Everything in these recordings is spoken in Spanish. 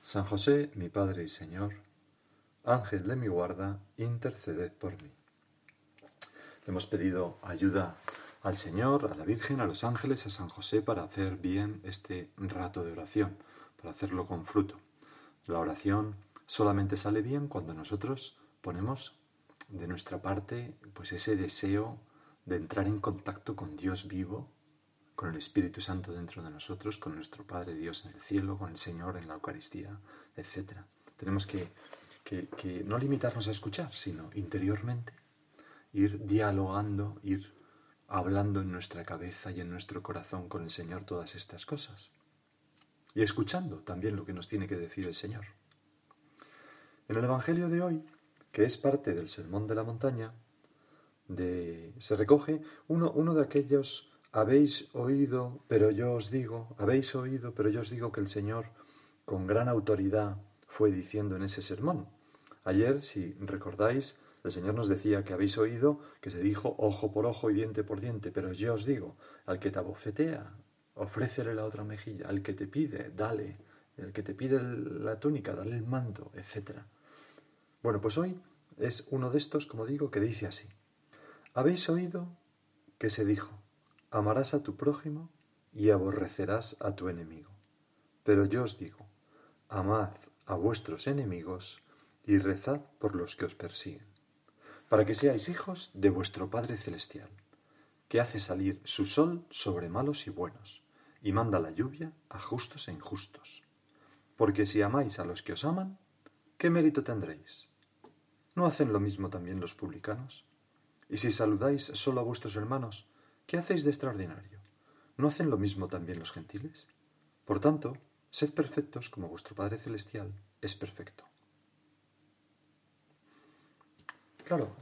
San José, mi Padre y Señor, Ángel de mi guarda, interceded por mí. hemos pedido ayuda al Señor, a la Virgen, a los ángeles, a San José para hacer bien este rato de oración, para hacerlo con fruto. La oración solamente sale bien cuando nosotros ponemos de nuestra parte pues ese deseo de entrar en contacto con Dios vivo con el Espíritu Santo dentro de nosotros, con nuestro Padre Dios en el cielo, con el Señor en la Eucaristía, etc. Tenemos que, que, no limitarnos a escuchar, sino interiormente ir dialogando, ir hablando en nuestra cabeza y en nuestro corazón con el Señor todas estas cosas. Y escuchando también lo que nos tiene que decir el Señor. En el Evangelio de hoy, que es parte del Sermón de la Montaña, de, se recoge uno, uno de aquellos habéis oído, pero yo os digo, habéis oído, pero yo os digo que el Señor con gran autoridad fue diciendo en ese sermón. Ayer, si recordáis, el Señor nos decía que habéis oído que se dijo ojo por ojo y diente por diente, pero yo os digo, al que te abofetea, ofrécele la otra mejilla, al que te pide, dale, el que te pide la túnica, dale el manto, etc. Bueno, pues hoy es uno de estos, como digo, que dice así. Habéis oído que se dijo, amarás a tu prójimo y aborrecerás a tu enemigo. Pero yo os digo, amad a vuestros enemigos y rezad por los que os persiguen, para que seáis hijos de vuestro Padre Celestial, que hace salir su sol sobre malos y buenos, y manda la lluvia a justos e injustos. Porque si amáis a los que os aman, ¿qué mérito tendréis? ¿No hacen lo mismo también los publicanos? Y si saludáis solo a vuestros hermanos, ¿Qué hacéis de extraordinario? ¿No hacen lo mismo también los gentiles? Por tanto, sed perfectos como vuestro Padre Celestial es perfecto. Claro,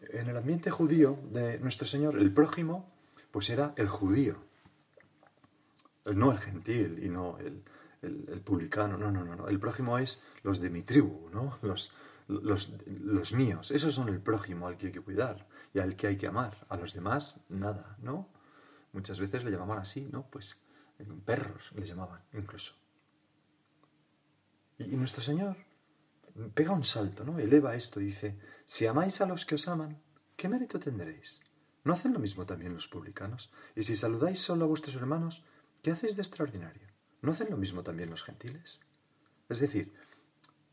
en el ambiente judío de nuestro Señor, el prójimo, pues era el judío, no el gentil y no el, publicano, no, no, no, no, el prójimo es los de mi tribu, ¿no? Los, los, los míos, esos son el prójimo al que hay que cuidar y al que hay que amar. A los demás, nada, ¿no? Muchas veces le llamaban así, ¿no? Pues eh, perros le llamaban incluso. Y, nuestro Señor pega un salto, ¿no? Eleva esto, dice, si amáis a los que os aman, ¿qué mérito tendréis? ¿No hacen lo mismo también los publicanos? Y si saludáis solo a vuestros hermanos, ¿qué hacéis de extraordinario? ¿No hacen lo mismo también los gentiles? Es decir,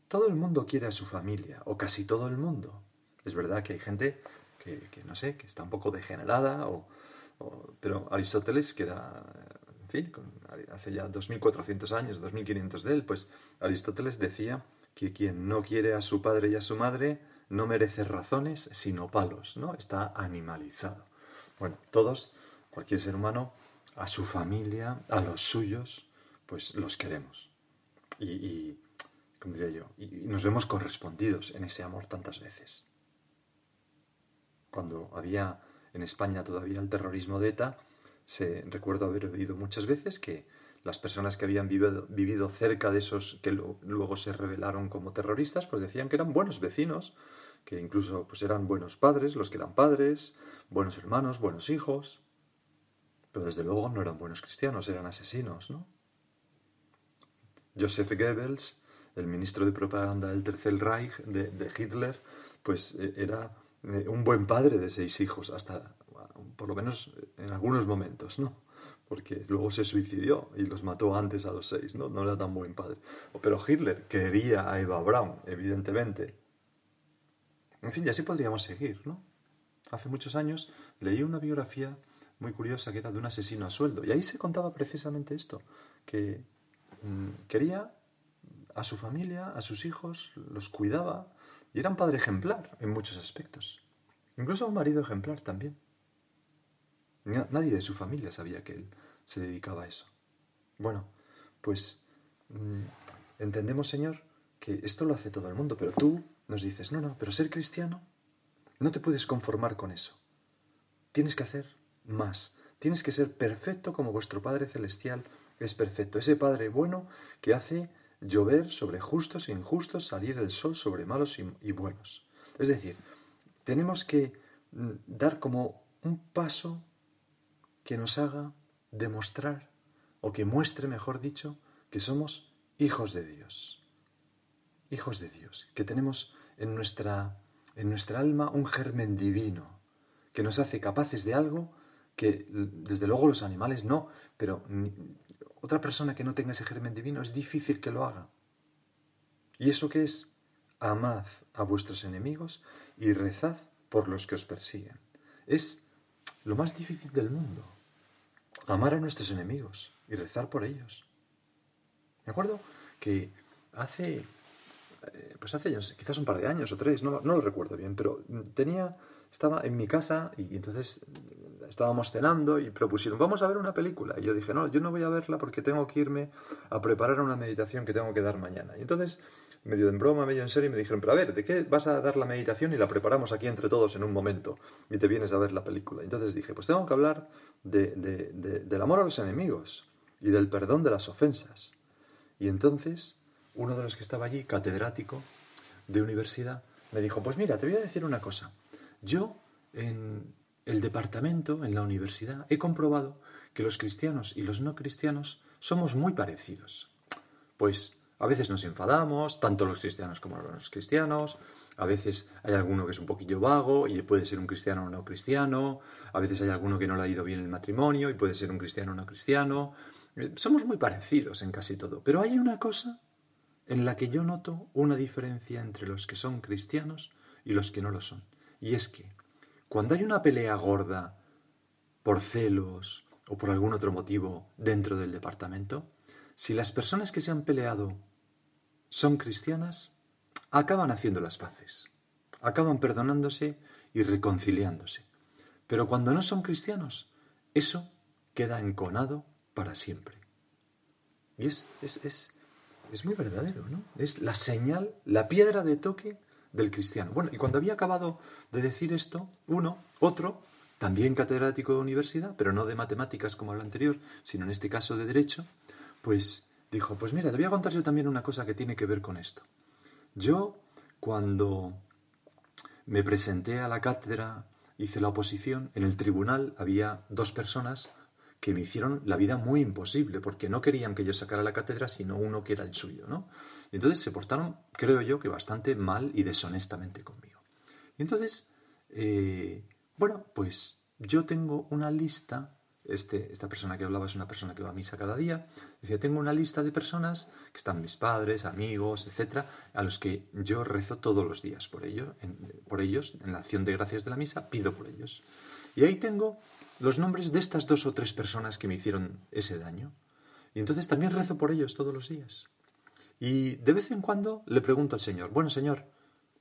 todo el mundo quiere a su familia, o casi todo el mundo. Es verdad que hay gente que, no sé, que está un poco degenerada, o, pero Aristóteles, que era, en fin, hace ya 2400 años, 2500 de él, pues Aristóteles decía que quien no quiere a su padre y a su madre no merece razones, sino palos, ¿no? Está animalizado. Bueno, todos, cualquier ser humano, a su familia, a los suyos, pues los queremos. Y, y diría yo, y nos vemos correspondidos en ese amor tantas veces. Cuando había en España todavía el terrorismo de ETA, se, recuerdo haber oído muchas veces que las personas que habían vivido, cerca de esos que luego se revelaron como terroristas, pues decían que eran buenos vecinos, que incluso pues eran buenos padres, los que eran padres, buenos hermanos, buenos hijos, pero desde luego no eran buenos cristianos, eran asesinos, ¿no? Joseph Goebbels, el ministro de propaganda del Tercer Reich de, Hitler, pues eh, era eh, un buen padre de seis hijos, hasta por lo menos en algunos momentos, ¿no? Porque luego se suicidió y los mató antes a los seis, ¿no? No era tan buen padre. Pero Hitler quería a Eva Braun, evidentemente. En fin, y así podríamos seguir, ¿no? Hace muchos años leí una biografía muy curiosa que era de un asesino a sueldo. Y ahí se contaba precisamente esto, que mm, quería a su familia, a sus hijos, los cuidaba, y era un padre ejemplar en muchos aspectos. Incluso un marido ejemplar también. Nadie de su familia sabía que él se dedicaba a eso. Bueno, pues mm, entendemos, Señor, que esto lo hace todo el mundo, pero tú nos dices, no, no, pero ser cristiano no te puedes conformar con eso. Tienes que hacer más. Tienes que ser perfecto como vuestro Padre Celestial es perfecto. Ese Padre bueno que hace llover sobre justos e injustos, salir el sol sobre malos y, buenos. Es decir, tenemos que mm, dar como un paso que nos haga demostrar, o que muestre, mejor dicho, que somos hijos de Dios. Hijos de Dios, que tenemos en nuestra, en nuestra alma un germen divino, que nos hace capaces de algo que desde luego los animales no, pero otra persona que no tenga ese germen divino es difícil que lo haga. ¿Y eso qué es? Amad a vuestros enemigos y rezad por los que os persiguen. Es lo más difícil del mundo. Amar a nuestros enemigos y rezar por ellos. Me acuerdo que hace, eh, pues hace quizás un par de años o tres, no, no lo recuerdo bien, pero tenía estaba en mi casa y entonces estábamos cenando y propusieron, vamos a ver una película. Y yo dije, no, yo no voy a verla porque tengo que irme a preparar una meditación que tengo que dar mañana. Y entonces, medio en broma, medio en serio, me dijeron, pero a ver, ¿de qué vas a dar la meditación y la preparamos aquí entre todos en un momento? Y te vienes a ver la película. Entonces dije, pues tengo que hablar del amor a los enemigos y del perdón de las ofensas. Y entonces, uno de los que estaba allí, catedrático de universidad, me dijo, pues mira, te voy a decir una cosa. Yo, en el departamento, en la universidad, he comprobado que los cristianos y los no cristianos somos muy parecidos. Pues a veces nos enfadamos, tanto los cristianos como los cristianos, a veces hay alguno que es un poquillo vago y puede ser un cristiano o no cristiano, a veces hay alguno que no le ha ido bien el matrimonio y puede ser un cristiano o no cristiano. Eh, somos muy parecidos en casi todo, pero hay una cosa en la que yo noto una diferencia entre los que son cristianos y los que no lo son. Y es que cuando hay una pelea gorda por celos o por algún otro motivo dentro del departamento, si las personas que se han peleado son cristianas, acaban haciendo las paces, acaban perdonándose y reconciliándose. Pero cuando no son cristianos, eso queda enconado para siempre. Y es, es, es, es muy verdadero, ¿no? Es la señal, la piedra de toque del cristiano. Bueno, y cuando había acabado de decir esto, uno, otro, también catedrático de universidad, pero no de matemáticas como el anterior, sino en este caso de derecho, pues dijo, pues mira, te voy a contar yo también una cosa que tiene que ver con esto. Yo, cuando me presenté a la cátedra, hice la oposición, en el tribunal había dos personas que me hicieron la vida muy imposible, porque no querían que yo sacara la cátedra, sino uno que era el suyo, ¿no? Entonces se portaron, creo yo, que bastante mal y deshonestamente conmigo. Y entonces, eh, bueno, pues yo tengo una lista, este, esta persona que hablaba es una persona que va a misa cada día, decía, tengo una lista de personas que están mis padres, amigos, etcétera, a los que yo rezo todos los días por, ello, por ellos, en la acción de gracias de la misa, pido por ellos. Y ahí tengo los nombres de estas dos o tres personas que me hicieron ese daño. Y entonces también rezo por ellos todos los días. Y de vez en cuando le pregunto al Señor, bueno Señor,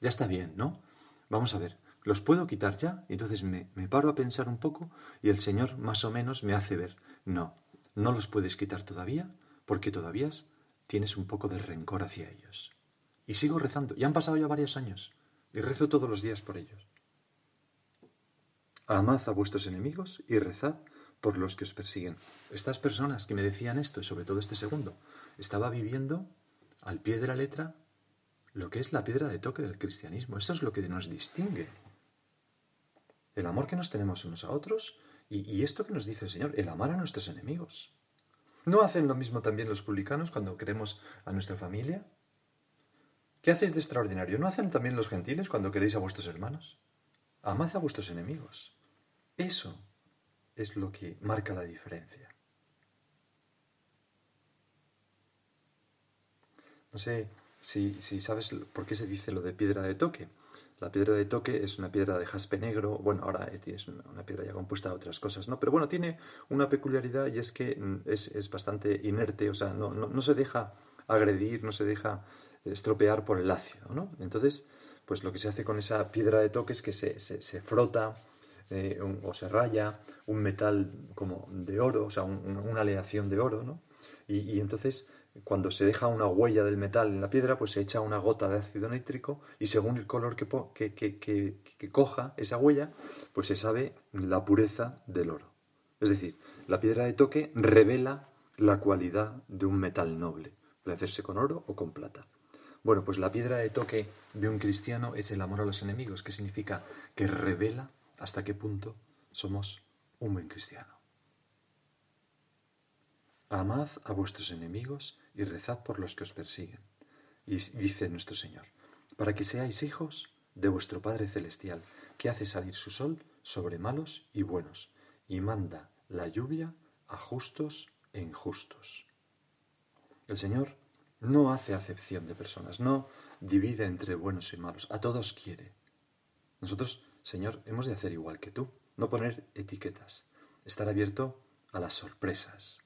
ya está bien, ¿no? Vamos a ver, ¿los puedo quitar ya? Y entonces me, me paro a pensar un poco y el Señor más o menos me hace ver, no, no los puedes quitar todavía porque todavía tienes un poco de rencor hacia ellos. Y sigo rezando, ya han pasado ya varios años y rezo todos los días por ellos. Amad a vuestros enemigos y rezad por los que os persiguen. Estas personas que me decían esto, y sobre todo este segundo, estaba viviendo al pie de la letra lo que es la piedra de toque del cristianismo. Eso es lo que nos distingue. El amor que nos tenemos unos a otros y, esto que nos dice el Señor, el amar a nuestros enemigos. ¿No hacen lo mismo también los publicanos cuando queremos a nuestra familia? ¿Qué hacéis de extraordinario? ¿No hacen también los gentiles cuando queréis a vuestros hermanos? Amad a vuestros enemigos. Eso es lo que marca la diferencia. No sé si, sabes por qué se dice lo de piedra de toque. La piedra de toque es una piedra de jaspe negro, bueno, ahora es una, piedra ya compuesta de otras cosas, ¿no? Pero bueno, tiene una peculiaridad y es que mm, es, bastante inerte, o sea, no, se deja agredir, no se deja estropear por el ácido, ¿no? Entonces, pues lo que se hace con esa piedra de toque es que se, frota eh, o se raya un metal como de oro, o sea, una aleación de oro, ¿no? Y, entonces cuando se deja una huella del metal en la piedra, pues se echa una gota de ácido nítrico y según el color que, que, que, coja esa huella, pues se sabe la pureza del oro. Es decir, la piedra de toque revela la cualidad de un metal noble. Puede hacerse con oro o con plata. Bueno, pues la piedra de toque de un cristiano es el amor a los enemigos, que significa que revela hasta qué punto somos un buen cristiano. Amad a vuestros enemigos y rezad por los que os persiguen. Y dice nuestro Señor, para que seáis hijos de vuestro Padre Celestial, que hace salir su sol sobre malos y buenos, y manda la lluvia a justos e injustos. El Señor no hace acepción de personas, no divide entre buenos y malos, a todos quiere. Nosotros, Señor, hemos de hacer igual que tú, no poner etiquetas, estar abierto a las sorpresas.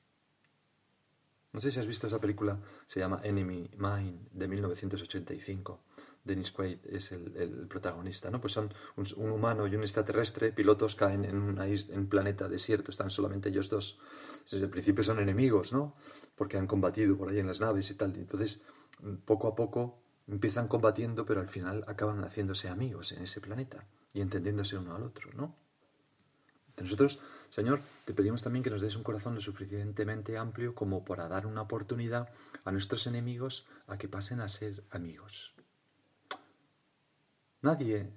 No sé si has visto esa película, se llama Enemy Mine, de 1985. Dennis Quaid es el, protagonista, ¿no? Pues son un, humano y un extraterrestre, pilotos caen en, en un planeta desierto, están solamente ellos dos. Desde el principio son enemigos, ¿no? Porque han combatido por ahí en las naves y tal. entonces, poco a poco empiezan combatiendo, pero al final acaban haciéndose amigos en ese planeta y entendiéndose uno al otro, ¿no? Nosotros, Señor, te pedimos también que nos des un corazón lo suficientemente amplio como para dar una oportunidad a nuestros enemigos a que pasen a ser amigos. Nadie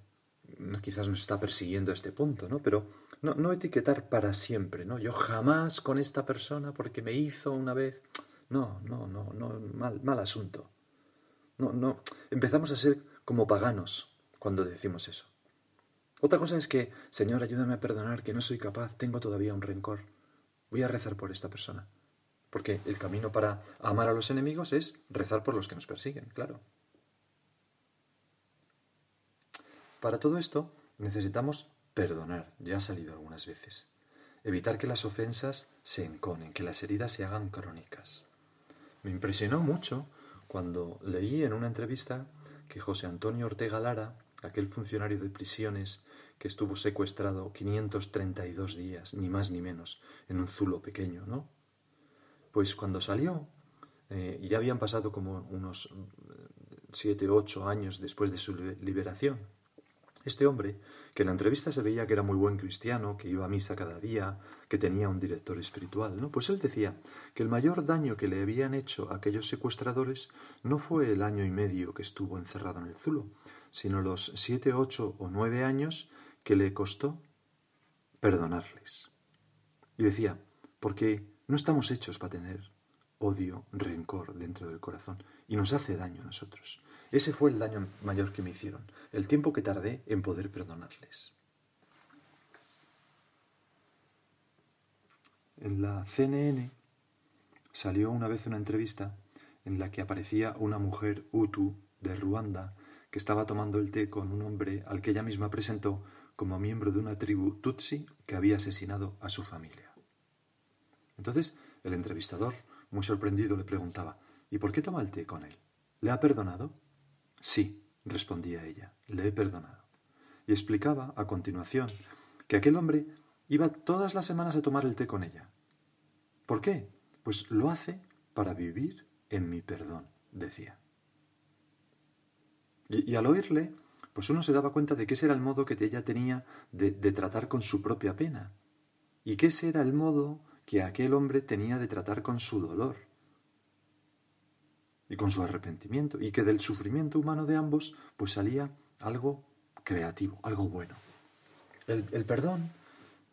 quizás nos está persiguiendo a este punto, ¿no? Pero no, no etiquetar para siempre, ¿no? Yo jamás con esta persona porque me hizo una vez. No, no, no, no, mal, mal asunto. No, no. Empezamos a ser como paganos cuando decimos eso. Otra cosa es que, Señor, ayúdame a perdonar, que no soy capaz, tengo todavía un rencor. Voy a rezar por esta persona. Porque el camino para amar a los enemigos es rezar por los que nos persiguen, claro. Para todo esto necesitamos perdonar, ya ha salido algunas veces. Evitar que las ofensas se enconen, que las heridas se hagan crónicas. Me impresionó mucho cuando leí en una entrevista que José Antonio Ortega Lara, aquel funcionario de prisiones que estuvo secuestrado 532 días, ni más ni menos, en un zulo pequeño, ¿no? Pues cuando salió, eh, ya habían pasado como unos siete, ocho años después de su liberación, este hombre, que en la entrevista se veía que era muy buen cristiano, que iba a misa cada día, que tenía un director espiritual, ¿no? Pues él decía que el mayor daño que le habían hecho a aquellos secuestradores no fue el año y medio que estuvo encerrado en el Zulo, sino los siete, ocho o nueve años que le costó perdonarles. Y decía, porque no estamos hechos para tener odio, rencor dentro del corazón, y nos hace daño a nosotros. Ese fue el daño mayor que me hicieron, el tiempo que tardé en poder perdonarles. En la CNN salió una vez una entrevista en la que aparecía una mujer Hutu de Ruanda que estaba tomando el té con un hombre al que ella misma presentó como miembro de una tribu Tutsi que había asesinado a su familia. Entonces el entrevistador, muy sorprendido, le preguntaba ¿Y por qué toma el té con él? ¿Le ha perdonado? Sí, respondía ella, le he perdonado. Y explicaba, a continuación, que aquel hombre iba todas las semanas a tomar el té con ella. ¿Por qué? Pues lo hace para vivir en mi perdón, decía. Y, al oírle, pues uno se daba cuenta de que ese era el modo que ella tenía de, tratar con su propia pena, y que ese era el modo que aquel hombre tenía de tratar con su dolor y con su arrepentimiento, y que del sufrimiento humano de ambos pues salía algo creativo, algo bueno. El, perdón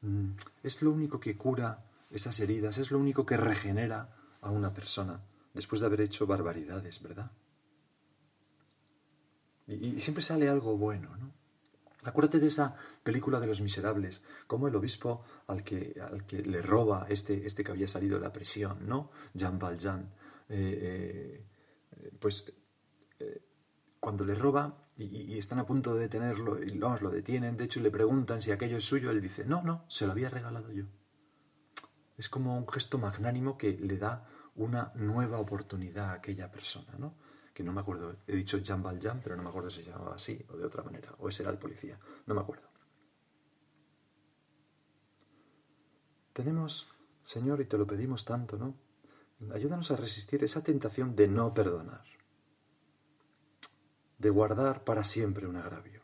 mm, es lo único que cura esas heridas, es lo único que regenera a una persona después de haber hecho barbaridades, ¿verdad? Y, siempre sale algo bueno, ¿no? Acuérdate de esa película de los miserables, como el obispo al que, al que le roba este, este que había salido de la prisión, ¿no? Jean Valjean. Eh, eh, pues eh, cuando le roba y, están a punto de detenerlo y vamos, lo detienen, de hecho le preguntan si aquello es suyo, él dice, no, no, se lo había regalado yo. Es como un gesto magnánimo que le da una nueva oportunidad a aquella persona, ¿no? Que no me acuerdo, he dicho Jean Valjean, pero no me acuerdo si se llamaba así o de otra manera, o ese era el policía, no me acuerdo. Tenemos, Señor, y te lo pedimos tanto, ¿no? Ayúdanos a resistir esa tentación de no perdonar, de guardar para siempre un agravio,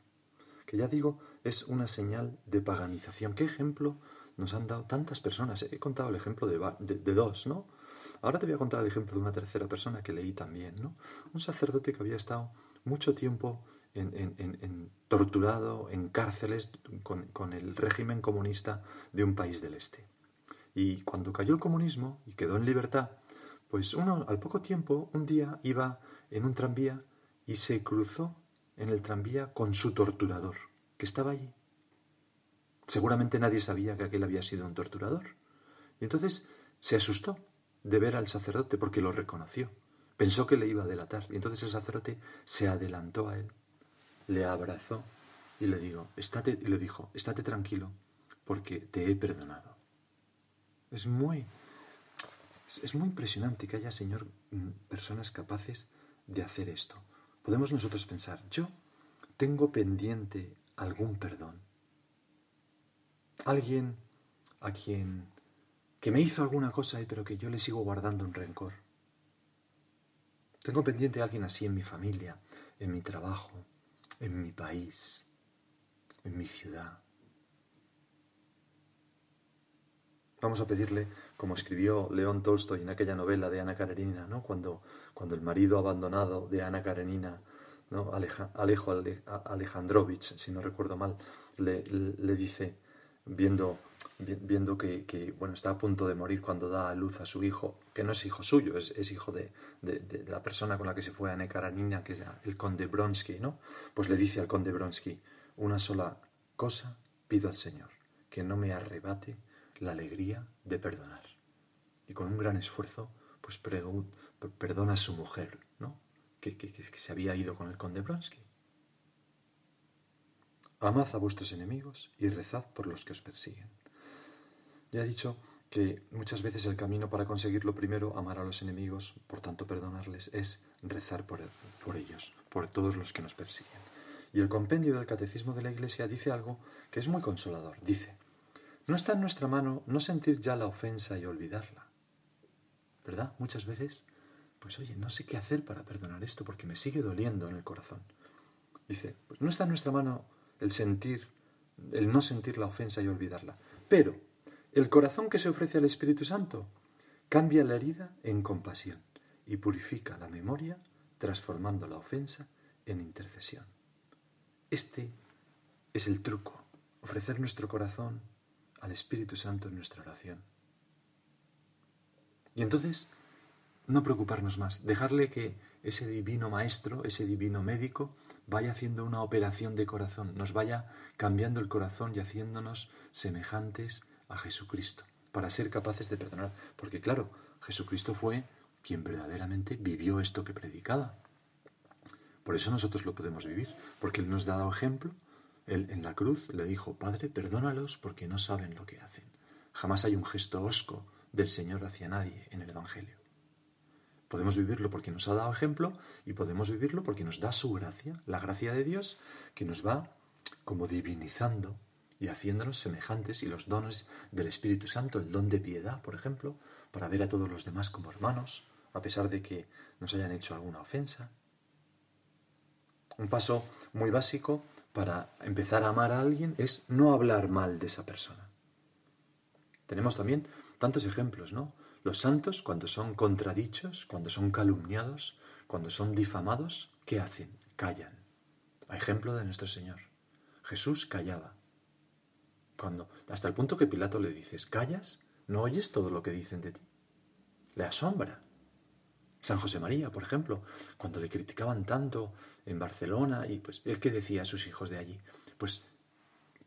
que ya digo, es una señal de paganización. ¿Qué ejemplo nos han dado tantas personas? He contado el ejemplo de, de, dos, ¿no? Ahora te voy a contar el ejemplo de una tercera persona que leí también, ¿no? Un sacerdote que había estado mucho tiempo en, torturado en cárceles con, con, el régimen comunista de un país del este. Y cuando cayó el comunismo y quedó en libertad, pues uno al poco tiempo, un día iba en un tranvía y se cruzó en el tranvía con su torturador, que estaba allí. Seguramente nadie sabía que aquel había sido un torturador. Y entonces se asustó de ver al sacerdote porque lo reconoció. Pensó que le iba a delatar. Y entonces el sacerdote se adelantó a él le abrazó y le, digo, estate, le dijo, estate tranquilo porque te he perdonado. Es muy, es muy impresionante que haya, Señor, mm, personas capaces de hacer esto. Podemos nosotros pensar, yo tengo pendiente algún perdón. Alguien a quien que me hizo alguna cosa, pero que yo le sigo guardando un rencor. Tengo pendiente a alguien así en mi familia, en mi trabajo, en mi país, en mi ciudad. Vamos a pedirle, como escribió León Tolstoy en aquella novela de Ana Karenina, ¿no? cuando, cuando el marido abandonado de Ana Karenina, ¿no? Alejo Alejandrovich, si no recuerdo mal, le, dice, viendo viendo que, bueno, está a punto de morir cuando da a luz a su hijo, que no es hijo suyo, es, hijo de, la persona con la que se fue a Nekaranina, que es el conde Bronsky, ¿no? Pues le dice al conde Bronsky, una sola cosa pido al Señor, que no me arrebate la alegría de perdonar. Y con un gran esfuerzo, pues perdona a su mujer, ¿no? Que, que se había ido con el conde Bronsky. Amad a vuestros enemigos y rezad por los que os persiguen. Ya he dicho que muchas veces el camino para conseguirlo primero, amar a los enemigos, por tanto perdonarles, es rezar por, por ellos, por todos los que nos persiguen. Y el compendio del Catecismo de la Iglesia dice algo que es muy consolador. Dice, no está en nuestra mano no sentir ya la ofensa y olvidarla. ¿Verdad? Muchas veces, pues oye, no sé qué hacer para perdonar esto porque me sigue doliendo en el corazón. Dice, pues no está en nuestra mano el sentir, el no sentir la ofensa y olvidarla. Pero el corazón que se ofrece al Espíritu Santo cambia la herida en compasión y purifica la memoria, transformando la ofensa en intercesión. Este es el truco, ofrecer nuestro corazón al Espíritu Santo en nuestra oración. Y entonces, no preocuparnos más, dejarle que ese divino maestro, ese divino médico, vaya haciendo una operación de corazón, nos vaya cambiando el corazón y haciéndonos semejantes a Jesucristo para ser capaces de perdonar. Porque claro, Jesucristo fue quien verdaderamente vivió esto que predicaba. Por eso nosotros lo podemos vivir, porque Él nos ha dado ejemplo. Él en la cruz le dijo, Padre, perdónalos porque no saben lo que hacen. Jamás hay un gesto osco del Señor hacia nadie en el Evangelio. Podemos vivirlo porque nos ha dado ejemplo y podemos vivirlo porque nos da su gracia, la gracia de Dios, que nos va como divinizando y haciéndonos semejantes y los dones del Espíritu Santo, el don de piedad, por ejemplo, para ver a todos los demás como hermanos, a pesar de que nos hayan hecho alguna ofensa. Un paso muy básico para empezar a amar a alguien es no hablar mal de esa persona. Tenemos también tantos ejemplos, ¿no? Los santos, cuando son contradichos, cuando son calumniados, cuando son difamados, ¿qué hacen? Callan. A ejemplo de nuestro Señor. Jesús callaba. Cuando, hasta el punto que Pilato le dices, ¿callas? ¿No oyes todo lo que dicen de ti? Le asombra. San José María, por ejemplo, cuando le criticaban tanto en Barcelona, y pues él que decía a sus hijos de allí, pues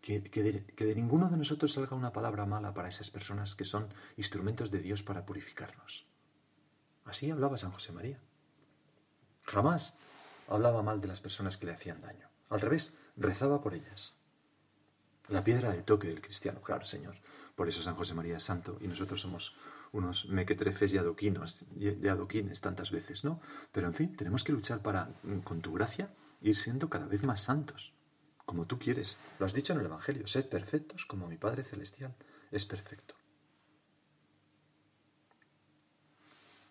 que, de, que, de, ninguno de nosotros salga una palabra mala para esas personas que son instrumentos de Dios para purificarnos. Así hablaba San José María. Jamás hablaba mal de las personas que le hacían daño. Al revés, rezaba por ellas. La piedra de toque del cristiano, claro, Señor. Por eso San José María es santo y nosotros somos unos mequetrefes y adoquinos, de adoquines tantas veces, ¿no? Pero en fin, tenemos que luchar para, con tu gracia, ir siendo cada vez más santos, como tú quieres. Lo has dicho en el Evangelio, sed perfectos como mi Padre Celestial es perfecto.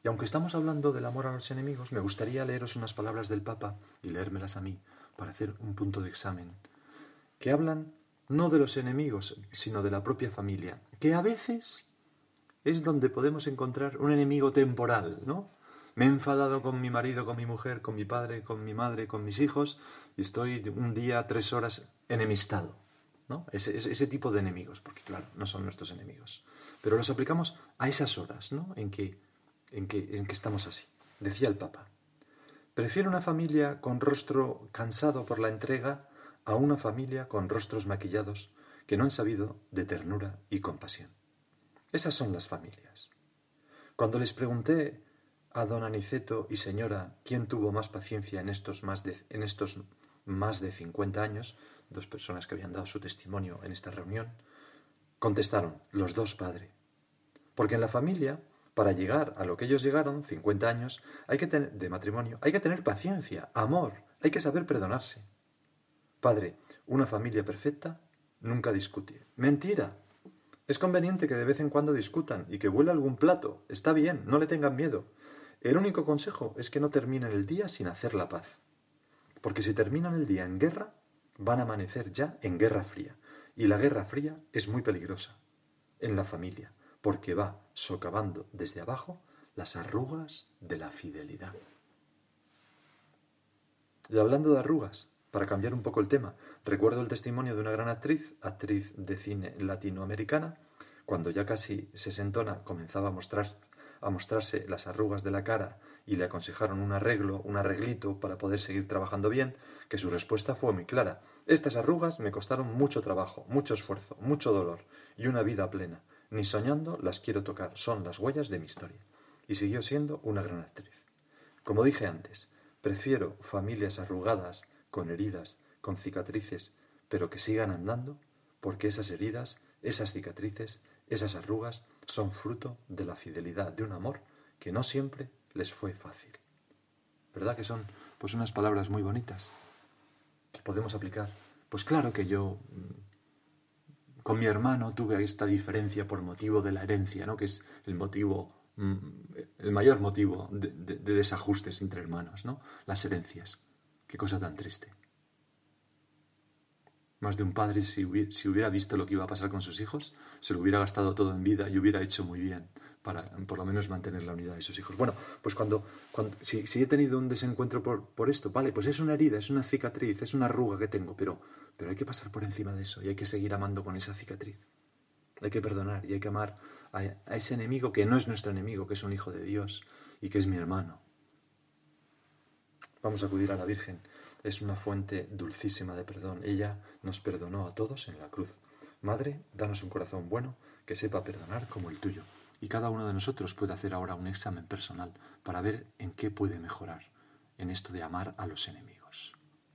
Y aunque estamos hablando del amor a los enemigos, me gustaría leeros unas palabras del Papa y leérmelas a mí para hacer un punto de examen, que hablan no de los enemigos, sino de la propia familia, que a veces es donde podemos encontrar un enemigo temporal, ¿no? Me he enfadado con mi marido, con mi mujer, con mi padre, con mi madre, con mis hijos, y estoy un día, tres horas enemistado. ¿no? Ese, ese, tipo de enemigos, porque claro, no son nuestros enemigos. Pero los aplicamos a esas horas ¿no? en que en que, en que estamos así. Decía el Papa, prefiero una familia con rostro cansado por la entrega a una familia con rostros maquillados que no han sabido de ternura y compasión. Esas son las familias. Cuando les pregunté a don Aniceto y señora quién tuvo más paciencia en estos más de, en estos más de 50 años, dos personas que habían dado su testimonio en esta reunión, contestaron, los dos padre. Porque en la familia para llegar a lo que ellos llegaron, 50 años, hay que de matrimonio, hay que tener paciencia, amor, hay que saber perdonarse. Padre, una familia perfecta nunca discute. Mentira. Es conveniente que de vez en cuando discutan y que vuela algún plato. Está bien, no le tengan miedo. El único consejo es que no terminen el día sin hacer la paz. Porque si terminan el día en guerra, van a amanecer ya en guerra fría. Y la guerra fría es muy peligrosa. En la familia porque va socavando desde abajo las arrugas de la fidelidad. Y hablando de arrugas, para cambiar un poco el tema, recuerdo el testimonio de una gran actriz, actriz de cine latinoamericana, cuando ya casi sesentona comenzaba a, mostrar, a mostrarse las arrugas de la cara y le aconsejaron un arreglo, un arreglito para poder seguir trabajando bien, que su respuesta fue muy clara. Estas arrugas me costaron mucho trabajo, mucho esfuerzo, mucho dolor y una vida plena. Ni soñando las quiero tocar, son las huellas de mi historia. Y siguió siendo una gran actriz. Como dije antes, prefiero familias arrugadas, con heridas, con cicatrices, pero que sigan andando, porque esas heridas, esas cicatrices, esas arrugas son fruto de la fidelidad de un amor que no siempre les fue fácil. ¿Verdad que son pues unas palabras muy bonitas que podemos aplicar? Pues claro que yo mm, con mi hermano tuve esta diferencia por motivo de la herencia, ¿no? que es el motivo, mm, el mayor motivo de, desajustes entre hermanos, ¿no? las herencias. Qué cosa tan triste. Más de un padre, si hubiera, visto lo que iba a pasar con sus hijos, se lo hubiera gastado todo en vida y hubiera hecho muy bien para por lo menos mantener la unidad de sus hijos. Bueno, pues cuando, cuando si, he tenido un desencuentro por, esto, vale, pues es una herida, es una cicatriz, es una arruga que tengo, pero, pero hay que pasar por encima de eso y hay que seguir amando con esa cicatriz. Hay que perdonar y hay que amar a ese enemigo que no es nuestro enemigo, que es un hijo de Dios y que es mi hermano. Vamos a acudir a la Virgen. Es una fuente dulcísima de perdón. Ella nos perdonó a todos en la cruz. Madre, danos un corazón bueno que sepa perdonar como el tuyo. Y cada uno de nosotros puede hacer ahora un examen personal para ver en qué puede mejorar en esto de amar a los enemigos.